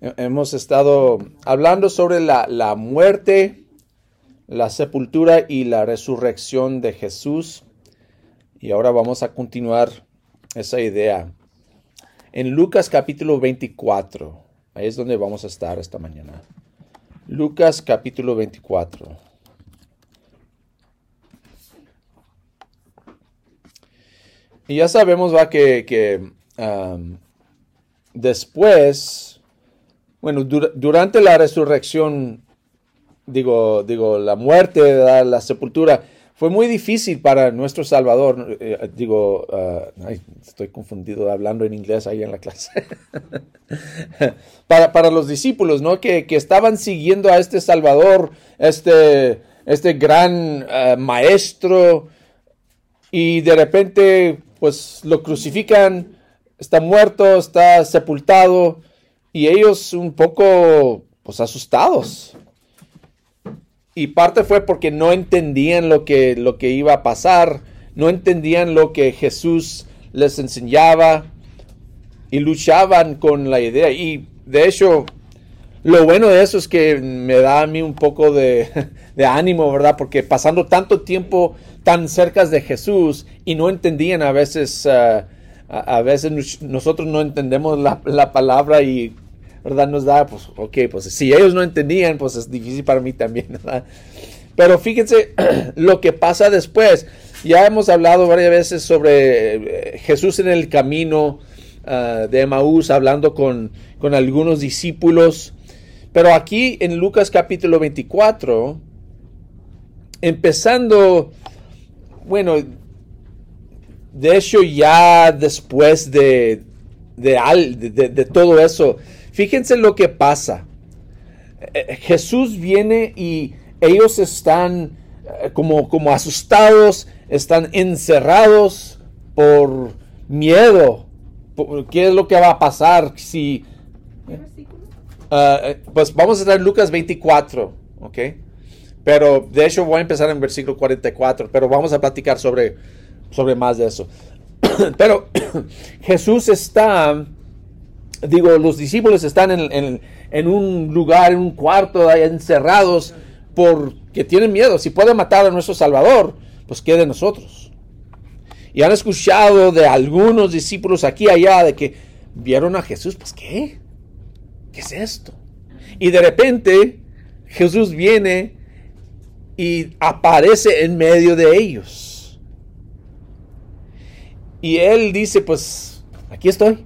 Hemos estado hablando sobre la, la, muerte, la sepultura y la resurrección de Jesús. Y ahora vamos a continuar esa idea. En Lucas capítulo 24, ahí es donde vamos a estar esta mañana. Lucas capítulo 24. Y ya sabemos, va, que, que después bueno, durante la resurrección, digo, digo, la muerte, la, sepultura, fue muy difícil para nuestro Salvador. Eh, digo, ah, estoy confundido hablando en inglés ahí en la clase. para, para, los discípulos, ¿no? Que, que, estaban siguiendo a este Salvador, este, este gran ah, maestro, y de repente, pues lo crucifican, está muerto, está sepultado y ellos un poco pues asustados. Y parte fue porque no entendían lo que, lo que iba a pasar, no entendían lo que Jesús les enseñaba y luchaban con la idea. Y de hecho, lo bueno de eso es que me da a mí un poco de, ánimo, ¿verdad? Porque pasando tanto tiempo tan cerca de Jesús y no entendían a veces... Ah, a, veces nosotros no entendemos la, palabra y ¿verdad? Nos da, pues, ok, pues si ellos no entendían, pues es difícil para mí también, ¿verdad? Pero fíjense lo que pasa después. Ya hemos hablado varias veces sobre eh, Jesús en el camino ah, de Emaús, hablando con, con algunos discípulos. Pero aquí en Lucas capítulo 24, empezando, bueno, de hecho, ya después de, de, todo eso, fíjense lo que pasa. Eh, Jesús viene y ellos están eh, como, como asustados, están encerrados por miedo. ¿Qué es lo que va a pasar si... Pues vamos a estar en Lucas 24, ¿ok? Pero de hecho voy a empezar en versículo 44, pero vamos a platicar sobre sobre más de eso. Pero Jesús está, digo, los discípulos están en, un lugar, en un cuarto, ahí encerrados, porque tienen miedo. Si puede matar a nuestro Salvador, pues quede nosotros. Y han escuchado de algunos discípulos aquí y allá de que vieron a Jesús, pues ¿qué? ¿Qué es esto? Y de repente Jesús viene y aparece en medio de ellos. Y él dice, pues, aquí estoy.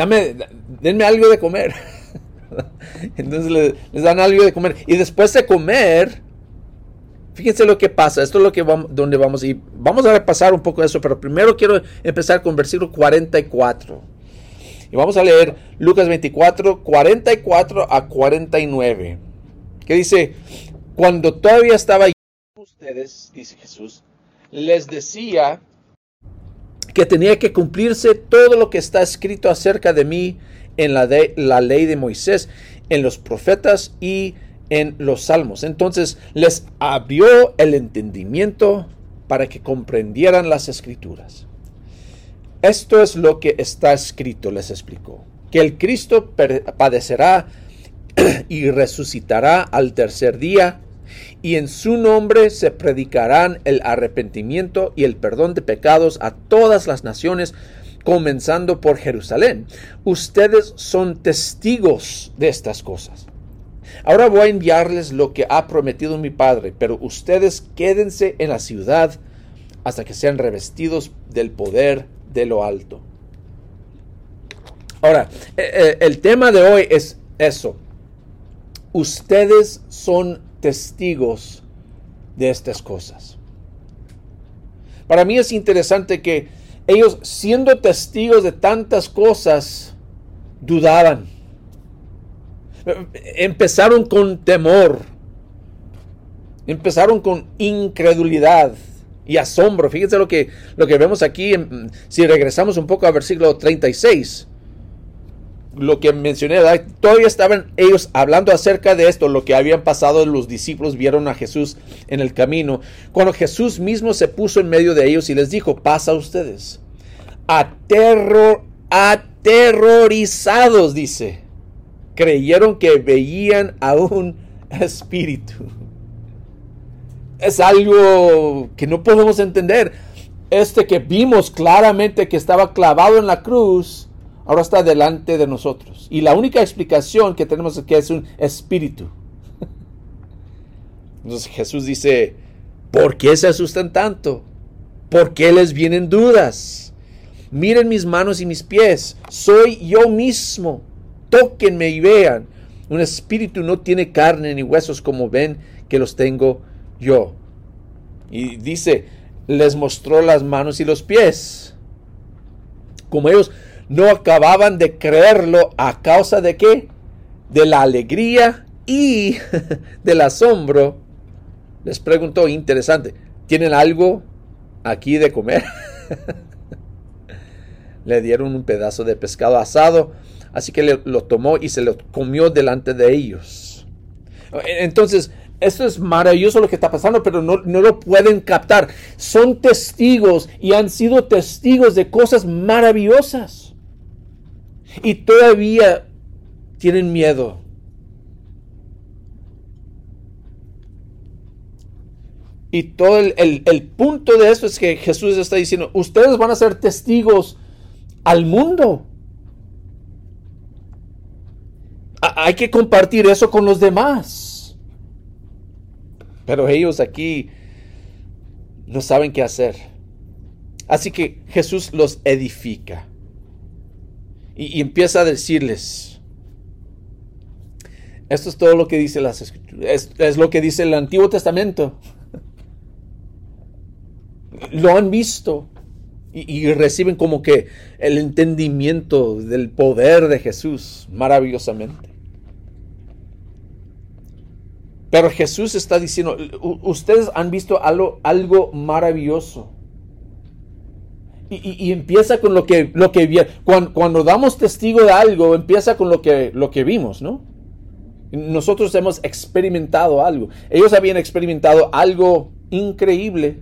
Dame, denme algo de comer. Entonces les, dan algo de comer. Y después de comer, fíjense lo que pasa. Esto es lo que vamos, donde vamos ir. Vamos a repasar un poco eso, pero primero quiero empezar con versículo 44. Y vamos a leer Lucas 24, 44 a 49. Que dice, cuando todavía estaba ustedes, dice Jesús, les decía que tenía que cumplirse todo lo que está escrito acerca de mí en la, de, la ley de Moisés, en los profetas y en los salmos. Entonces les abrió el entendimiento para que comprendieran las escrituras. Esto es lo que está escrito, les explicó, que el Cristo padecerá y resucitará al tercer día y en su nombre se predicarán el arrepentimiento y el perdón de pecados a todas las naciones, comenzando por Jerusalén. Ustedes son testigos de estas cosas. Ahora voy a enviarles lo que ha prometido mi Padre, pero ustedes quédense en la ciudad hasta que sean revestidos del poder de lo alto. Ahora, eh, eh, el tema de hoy es eso. Ustedes son testigos de estas cosas. Para mí es interesante que ellos, siendo testigos de tantas cosas, dudaban. Empezaron con temor. Empezaron con incredulidad y asombro. Fíjense lo que, lo que vemos aquí, si regresamos un poco al versículo 36 lo que mencioné, todavía estaban ellos hablando acerca de esto, lo que habían pasado, los discípulos vieron a Jesús en el camino, cuando Jesús mismo se puso en medio de ellos y les dijo, pasa a ustedes, aterror, aterrorizados, dice, creyeron que veían a un espíritu. Es algo que no podemos entender. Este que vimos claramente que estaba clavado en la cruz, ahora está delante de nosotros. Y la única explicación que tenemos es que es un espíritu. Entonces Jesús dice, ¿por qué se asustan tanto? ¿Por qué les vienen dudas? Miren mis manos y mis pies, soy yo mismo. Tóquenme y vean. Un espíritu no tiene carne ni huesos como ven que los tengo yo. Y dice, les mostró las manos y los pies. Como ellos no acababan de creerlo a causa de qué? De la alegría y del asombro. Les preguntó, interesante, ¿tienen algo aquí de comer? le dieron un pedazo de pescado asado, así que lo tomó y se lo comió delante de ellos. Entonces, esto es maravilloso lo que está pasando, pero no, no, lo pueden captar. Son testigos y han sido testigos de cosas maravillosas. Y todavía tienen miedo. Y todo el, el, punto de eso es que Jesús está diciendo, ustedes van a ser testigos al mundo. hay que compartir eso con los demás. Pero ellos aquí no saben qué hacer. Así que Jesús los edifica. Y, empieza a decirles, esto es todo lo que dice las escrituras, es lo que dice el Antiguo Testamento lo han visto y, reciben como que el entendimiento del poder de Jesús maravillosamente. Pero Jesús está diciendo, ustedes han visto algo, algo maravilloso. Y, empieza con lo que, lo que cuando, cuando, damos testigo de algo, empieza con lo que, lo que vimos, ¿no? Nosotros hemos experimentado algo. Ellos habían experimentado algo increíble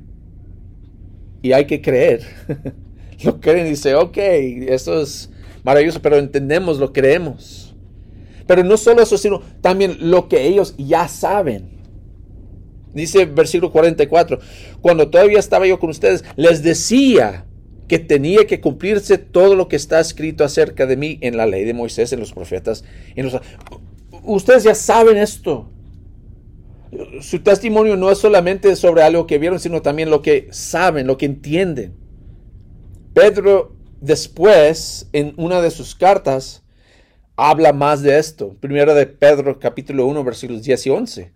y hay que creer. lo creen y dice, ok, esto es maravilloso, pero entendemos, lo creemos. Pero no solo eso, sino también lo que ellos ya saben. Dice versículo 44, cuando todavía estaba yo con ustedes, les decía que tenía que cumplirse todo lo que está escrito acerca de mí en la ley de Moisés, en los profetas. En los... Ustedes ya saben esto su testimonio no es solamente sobre algo que vieron, sino también lo que saben, lo que entienden. Pedro después, en una de sus cartas, habla más de esto. Primero de Pedro capítulo 1 versículos 10 y 11.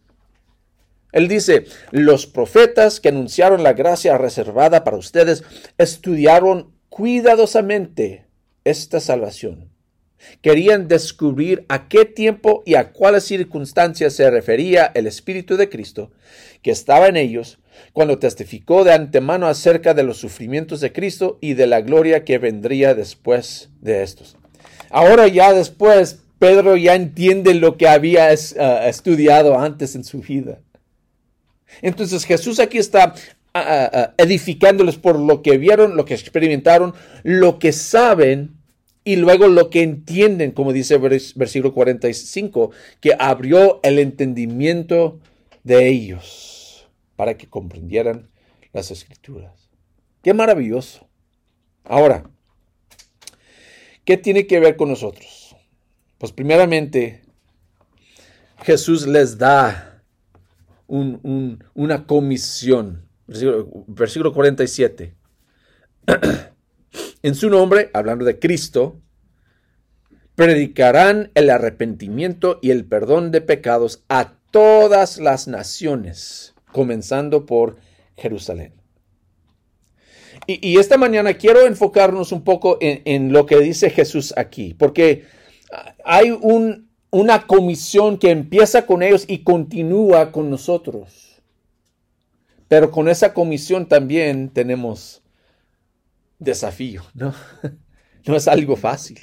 Él dice, los profetas que anunciaron la gracia reservada para ustedes estudiaron cuidadosamente esta salvación Querían descubrir a qué tiempo y a cuáles circunstancias se refería el Espíritu de Cristo que estaba en ellos cuando testificó de antemano acerca de los sufrimientos de Cristo y de la gloria que vendría después de estos. Ahora ya después, Pedro ya entiende lo que había ah, estudiado antes en su vida. Entonces Jesús aquí está ah, ah, edificándoles por lo que vieron, lo que experimentaron, lo que saben y luego lo que entienden, como dice versículo 45, que abrió el entendimiento de ellos para que comprendieran las escrituras. Qué maravilloso. Ahora, ¿qué tiene que ver con nosotros? Pues primeramente, Jesús les da una comisión. Versículo, versículo 47. En su nombre, hablando de Cristo, predicarán el arrepentimiento y el perdón de pecados a todas las naciones, comenzando por Jerusalén. Y, esta mañana quiero enfocarnos un poco en, lo que dice Jesús aquí, porque hay una comisión que empieza con ellos y continúa con nosotros. Pero con esa comisión también tenemos desafío, ¿no? No es algo fácil.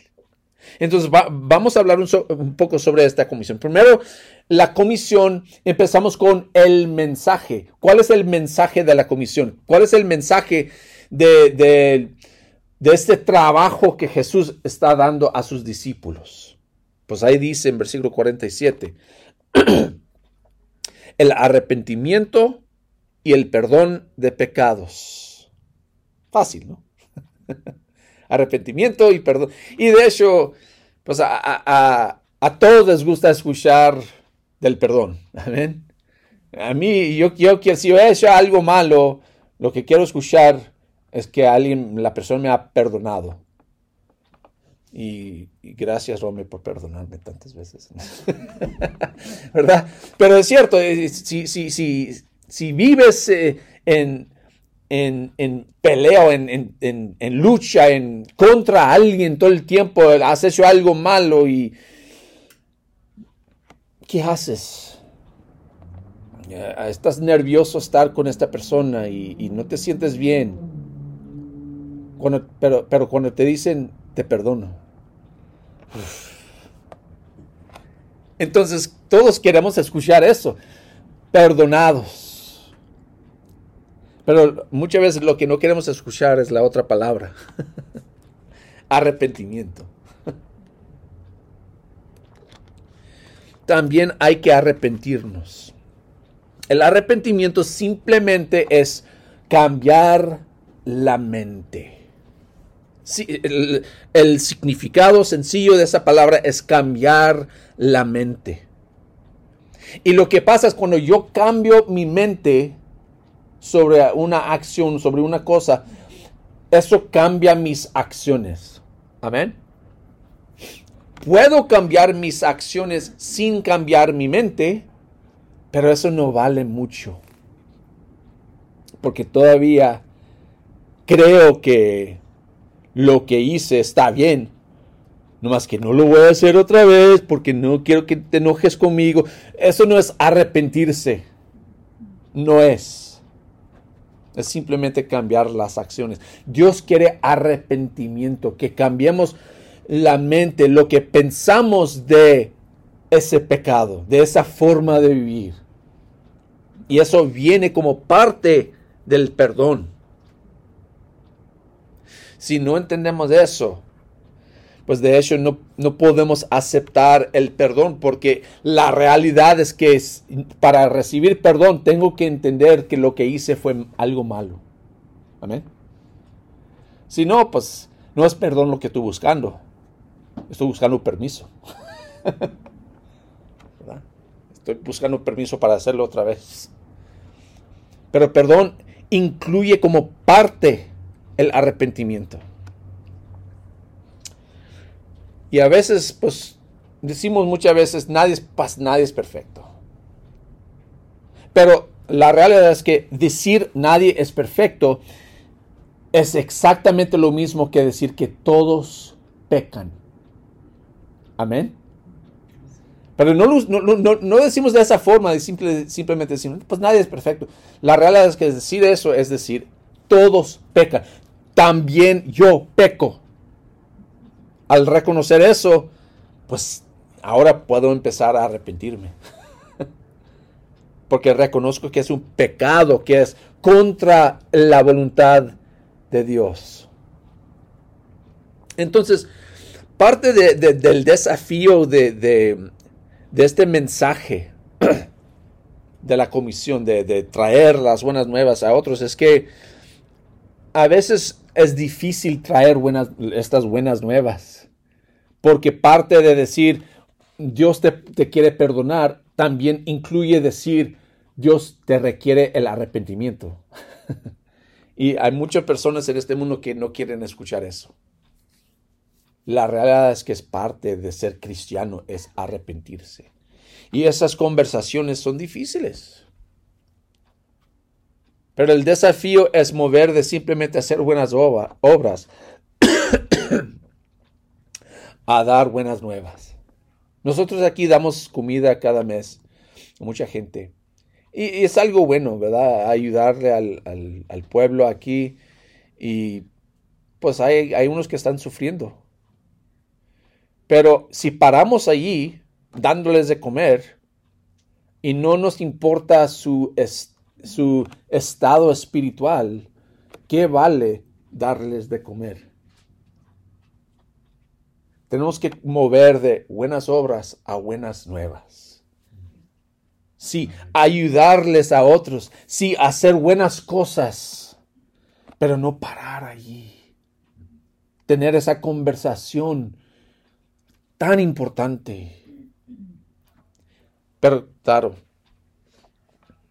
Entonces vamos a hablar un, poco sobre esta comisión. Primero, la comisión, empezamos con el mensaje. ¿Cuál es el mensaje de la comisión? ¿Cuál es el mensaje de, este trabajo que Jesús está dando a sus discípulos? Pues ahí dice en versículo 47, el arrepentimiento y el perdón de pecados. Fácil, ¿no? arrepentimiento y perdón. Y de hecho, pues a, todos les gusta escuchar del perdón. Amén. A mí, yo, yo, si he hecho algo malo, lo que quiero escuchar es que alguien, la persona me ha perdonado. Y, gracias, Rome, por perdonarme tantas veces. ¿Verdad? Pero es cierto, eh, si, si, si, si vives eh, en, en, en pelea, en, en, en, lucha, en contra alguien todo el tiempo, has hecho algo malo y ¿qué haces? Estás nervioso estar con esta persona y, no te sientes bien. pero, pero cuando te dicen, perdono. Entonces, todos queremos escuchar eso. Perdonados pero muchas veces lo que no queremos escuchar es la otra palabra. Arrepentimiento. También hay que arrepentirnos. El arrepentimiento simplemente es cambiar la mente. El, significado sencillo de esa palabra es cambiar la mente. Y lo que pasa es cuando yo cambio mi mente, sobre una acción, sobre una cosa, eso cambia mis acciones. Amén. Puedo cambiar mis acciones sin cambiar mi mente, pero eso no vale mucho. Porque todavía creo que lo que hice está bien. No más que no lo voy a hacer otra vez porque no quiero que te enojes conmigo. Eso no es arrepentirse. No es es simplemente cambiar las acciones. Dios quiere arrepentimiento, que cambiemos la mente, lo que pensamos de ese pecado, de esa forma de vivir. Y eso viene como parte del perdón. Si no entendemos eso, pues de hecho no, no, podemos aceptar el perdón porque la realidad es que para recibir perdón tengo que entender que lo que hice fue algo malo. Amén. Si no, pues no es perdón lo que estoy buscando. Estoy buscando permiso. Estoy buscando permiso para hacerlo otra vez. Pero perdón incluye como parte el arrepentimiento. Y a veces, pues, decimos muchas veces, nadie es, nadie es perfecto. Pero la realidad es que decir nadie es perfecto es exactamente lo mismo que decir que todos pecan. Amén. Pero no, no, decimos de esa forma, de simplemente decimos, pues nadie es perfecto. La realidad es que decir eso es decir, todos pecan. También yo peco al reconocer eso, pues ahora puedo empezar a arrepentirme. Porque reconozco que es un pecado, que es contra la voluntad de Dios. Entonces, parte del desafío de, de, este mensaje de la comisión, de, traer las buenas nuevas a otros, es que a veces es difícil traer buenas, estas buenas nuevas. Porque parte de decir Dios te, quiere perdonar también incluye decir Dios te requiere el arrepentimiento. y hay muchas personas en este mundo que no quieren escuchar eso. La realidad es que es parte de ser cristiano, es arrepentirse. Y esas conversaciones son difíciles. Pero el desafío es mover de simplemente hacer buenas obras a dar buenas nuevas. Nosotros aquí damos comida cada mes a mucha gente. Y, es algo bueno, ¿verdad? Ayudarle al, pueblo aquí. Y pues hay, hay, unos que están sufriendo. Pero si paramos allí dándoles de comer y no nos importa su, su estado espiritual, ¿qué vale darles de comer? Tenemos que mover de buenas obras a buenas nuevas. Sí, ayudarles a otros. Sí, hacer buenas cosas. Pero no parar allí. Tener esa conversación tan importante. Pero claro,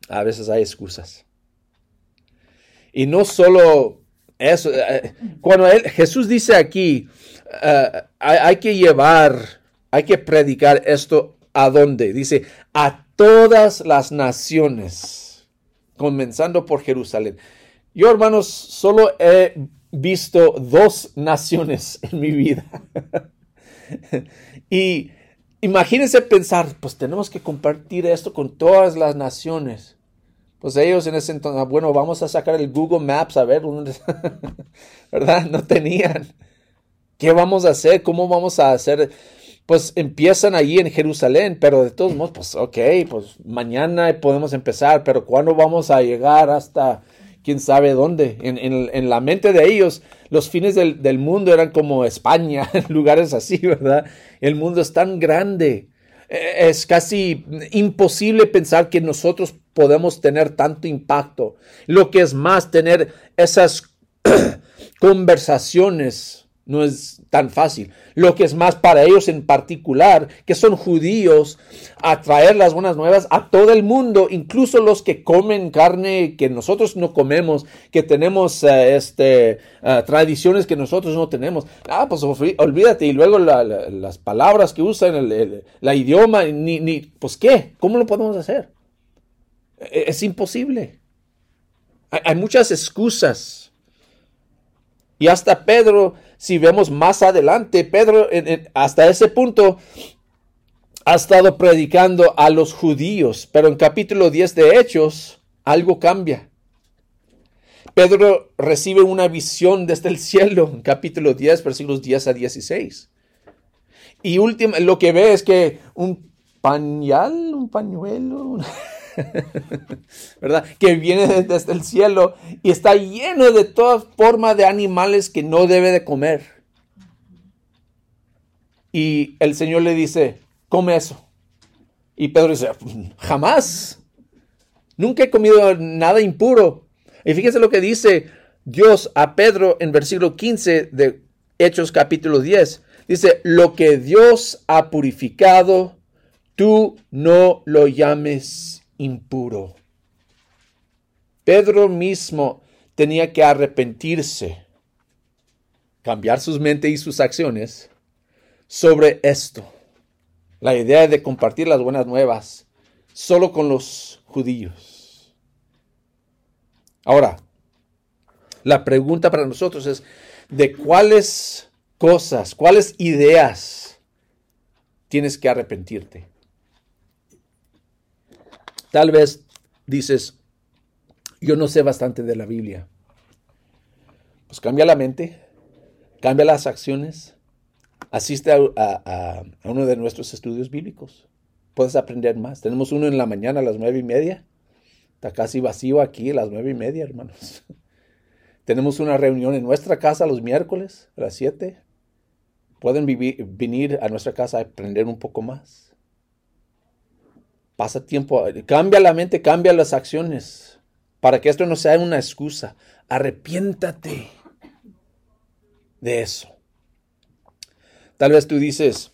a veces hay excusas. Y no solo eso, eh, cuando Jesús dice aquí, eh, hay, que llevar, hay que predicar esto a dónde? Dice, a todas las naciones, comenzando por Jerusalén. Yo, hermanos, solo he visto dos naciones en mi vida. y imagínense pensar, pues tenemos que compartir esto con todas las naciones. Pues ellos en ese entonces, ah, bueno, vamos a sacar el Google Maps a ver ¿verdad? No tenían. ¿Qué vamos a hacer? ¿Cómo vamos a hacer? Pues empiezan allí en Jerusalén, pero de todos modos, pues ok, pues mañana podemos empezar, pero ¿cuándo vamos a llegar hasta quién sabe dónde? En, la mente de ellos, los fines del, del mundo eran como España, lugares así, ¿verdad? El mundo es tan grande e, es casi imposible pensar que nosotros podemos tener tanto impacto. Lo que es más, tener esas conversaciones no es tan fácil. Lo que es más para ellos en particular, que son judíos, a traer las buenas nuevas a todo el mundo, incluso los que comen carne que nosotros no comemos, que tenemos eh, este, eh, tradiciones que nosotros no tenemos. Ah, pues olvídate. Y luego las palabras que usan, el, la idioma, ni, ni, pues qué, ¿cómo lo podemos hacer? E-, es imposible. Hay, muchas excusas. Y hasta Pedro, si vemos más adelante, Pedro hasta ese punto ha estado predicando a los judíos, pero en capítulo 10 de Hechos algo cambia. Pedro recibe una visión desde el cielo, en capítulo 10, versículos 10 a 16. Y último, lo que ve es que un pañal, un pañuelo, ¿verdad? Que viene desde el cielo y está lleno de toda forma de animales que no debe de comer. Y el Señor le dice, come eso. Y Pedro dice, jamás. Nunca he comido nada impuro. Y fíjense lo que dice Dios a Pedro en versículo 15 de Hechos capítulo 10. Dice, lo que Dios ha purificado, tú no lo llames impuro. Pedro mismo tenía que arrepentirse, cambiar sus mentes y sus acciones sobre esto. La idea de compartir las buenas nuevas solo con los judíos. Ahora, la pregunta para nosotros es, ¿de cuáles cosas, cuáles ideas tienes que arrepentirte? Tal vez dices, yo no sé bastante de la Biblia. Pues cambia la mente, cambia las acciones, asiste a, uno de nuestros estudios bíblicos. Puedes aprender más. Tenemos uno en la mañana a las nueve y media. Está casi vacío aquí a las nueve y media, hermanos. Tenemos una reunión en nuestra casa los miércoles a las siete. Pueden venir a nuestra casa a aprender un poco más. Pasa tiempo, cambia la mente, cambia las acciones, para que esto no sea una excusa. Arrepiéntate de eso. Tal vez tú dices,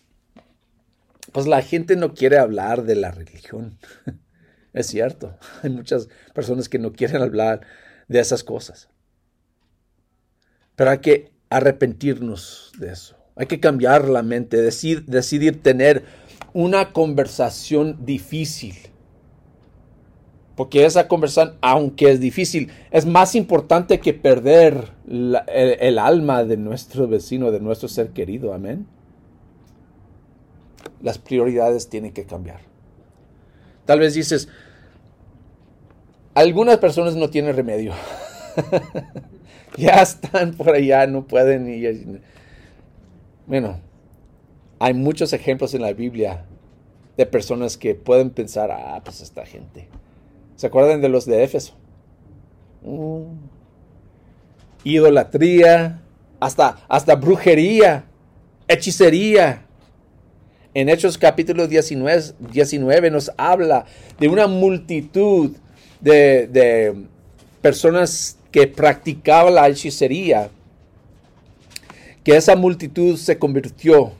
pues la gente no quiere hablar de la religión. es cierto, hay muchas personas que no quieren hablar de esas cosas. Pero hay que arrepentirnos de eso. Hay que cambiar la mente, decidir, decidir tener una conversación difícil. Porque esa conversación, aunque es difícil, es más importante que perder el, alma de nuestro vecino, de nuestro ser querido. Amén. Las prioridades tienen que cambiar. Tal vez dices, algunas personas no tienen remedio. ya están por allá, no pueden. Y, bueno, hay muchos ejemplos en la Biblia de personas que pueden pensar, ah, pues esta gente. ¿Se acuerdan de los de Éfeso? Mm. Idolatría, hasta, hasta brujería. hechicería. En Hechos capítulo 19, 19 nos habla de una multitud de, de personas que practicaban la hechicería, que esa multitud se convirtió.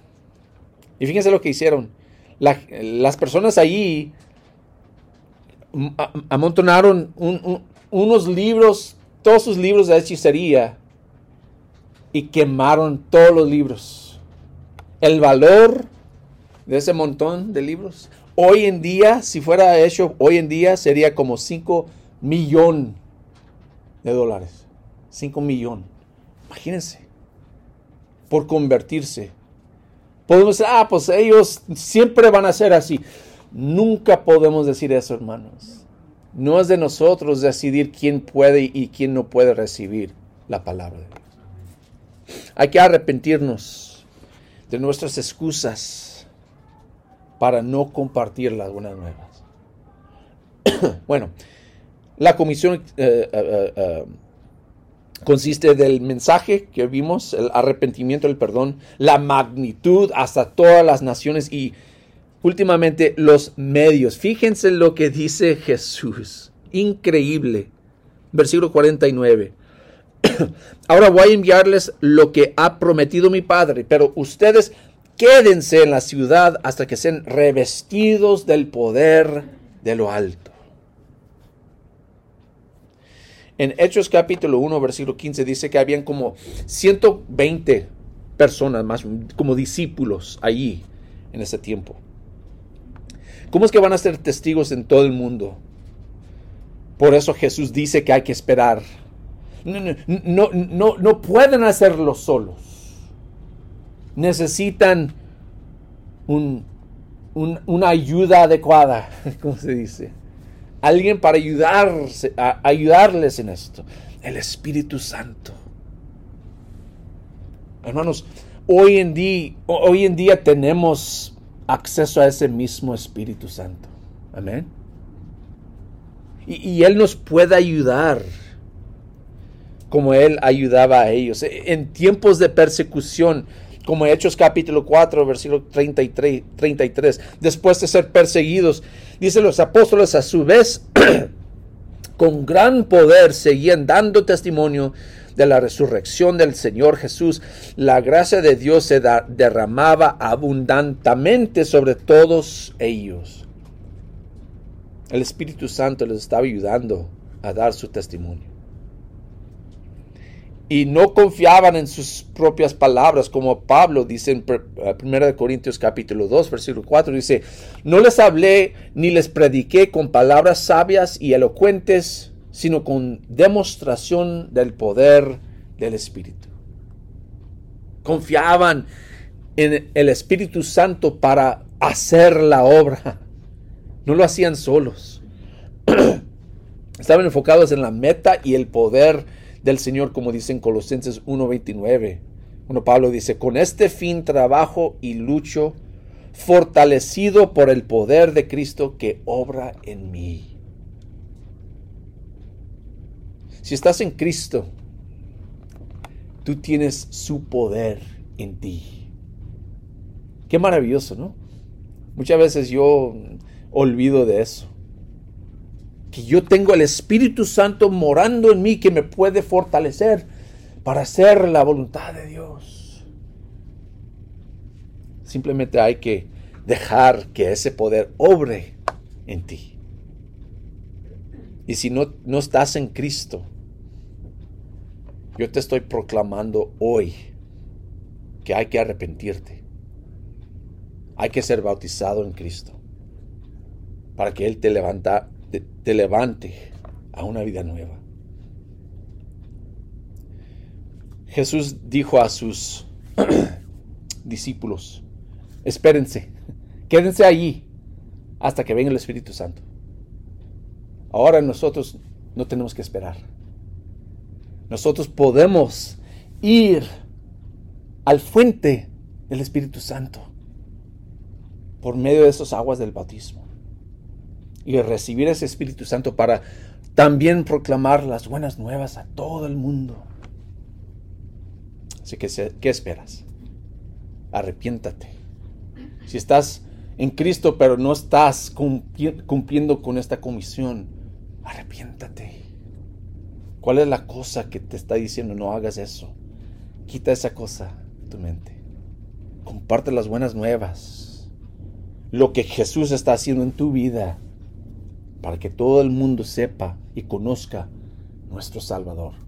Y fíjense lo que hicieron. las personas allí amontonaron unos libros, todos sus libros de hechicería, y quemaron todos los libros. El valor de ese montón de libros, hoy en día, si fuera hecho hoy en día, sería como 5 millones de dólares. 5 millones. Imagínense. Por convertirse. Podemos decir, ah, pues ellos siempre van a ser así. Nunca podemos decir eso, hermanos. No es de nosotros decidir quién puede y quién no puede recibir la palabra de Dios. Hay que arrepentirnos de nuestras excusas para no compartir las buenas nuevas. bueno, la comisión eh, eh, eh, consiste del mensaje que vimos, el arrepentimiento, el perdón, la magnitud hasta todas las naciones y últimamente los medios. Fíjense lo que dice Jesús. Increíble. Versículo 49. Ahora voy a enviarles lo que ha prometido mi Padre, pero ustedes quédense en la ciudad hasta que sean revestidos del poder de lo alto. En Hechos capítulo 1, versículo 15 dice que habían como 120 personas más, como discípulos allí en ese tiempo. ¿Cómo es que van a ser testigos en todo el mundo? Por eso Jesús dice que hay que esperar. No, no, no, pueden hacerlo solos. Necesitan una ayuda adecuada, como se dice alguien para ayudarse, a ayudarles en esto. El Espíritu Santo. Hermanos, hoy en día, hoy en día tenemos acceso a ese mismo Espíritu Santo. Amén. Y, y, Él nos puede ayudar como Él ayudaba a ellos. En tiempos de persecución, como Hechos capítulo 4, versículo 33, 33. Después de ser perseguidos, dice los apóstoles a su vez, con gran poder seguían dando testimonio de la resurrección del Señor Jesús. La gracia de Dios se derramaba abundantemente sobre todos ellos. El Espíritu Santo les estaba ayudando a dar su testimonio y no confiaban en sus propias palabras, como Pablo dice en 1 eh, Corintios capítulo 2, versículo 4, dice, no les hablé ni les prediqué con palabras sabias y elocuentes, sino con demostración del poder del Espíritu. Confiaban en el Espíritu Santo para hacer la obra. No lo hacían solos. Estaban enfocados en la meta y el poder del Señor, como dice en Colosenses 1.29. Bueno, Pablo dice, con este fin trabajo y lucho, fortalecido por el poder de Cristo que obra en mí. Si estás en Cristo, tú tienes su poder en ti. Qué maravilloso, ¿no? Muchas veces yo olvido de eso que yo tengo el Espíritu Santo morando en mí que me puede fortalecer para hacer la voluntad de Dios. Simplemente hay que dejar que ese poder obre en ti. Y si no, no estás en Cristo, yo te estoy proclamando hoy que hay que arrepentirte. Hay que ser bautizado en Cristo para que Él te levanta, te, levante a una vida nueva. Jesús dijo a sus discípulos, espérense, quédense allí hasta que venga el Espíritu Santo. Ahora nosotros no tenemos que esperar. Nosotros podemos ir al fuente del Espíritu Santo por medio de esas aguas del bautismo y recibir ese Espíritu Santo para también proclamar las buenas nuevas a todo el mundo. Así que, ¿qué esperas? arrepiéntate. Si estás en Cristo pero no estás cumpliendo con esta comisión, arrepiéntate. ¿Cuál es la cosa que te está diciendo no hagas eso? Quita esa cosa de tu mente. Comparte las buenas nuevas. Lo que Jesús está haciendo en tu vida para que todo el mundo sepa y conozca nuestro Salvador.